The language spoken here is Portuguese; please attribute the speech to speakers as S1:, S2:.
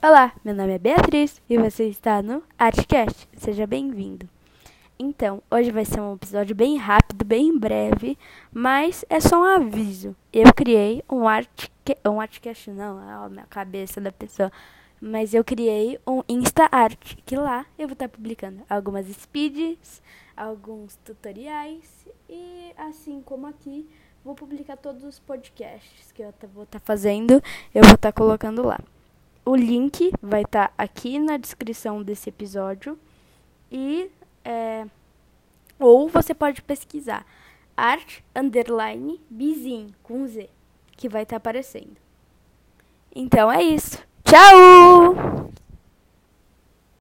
S1: Olá, meu nome é Beatriz e você está no Artcast. Seja bem-vindo. Então, hoje vai ser um episódio bem rápido, bem breve, mas é só um aviso. Eu criei um art um artcast não, é a minha cabeça da pessoa, mas eu criei um Insta Art, que lá eu vou estar publicando algumas speeds, alguns tutoriais e assim como aqui vou publicar todos os podcasts que eu vou estar fazendo, eu vou estar colocando lá. O link vai estar aqui na descrição desse episódio e é, ou você pode pesquisar art underline bizin com Z, que vai estar aparecendo. Então é isso. Tchau!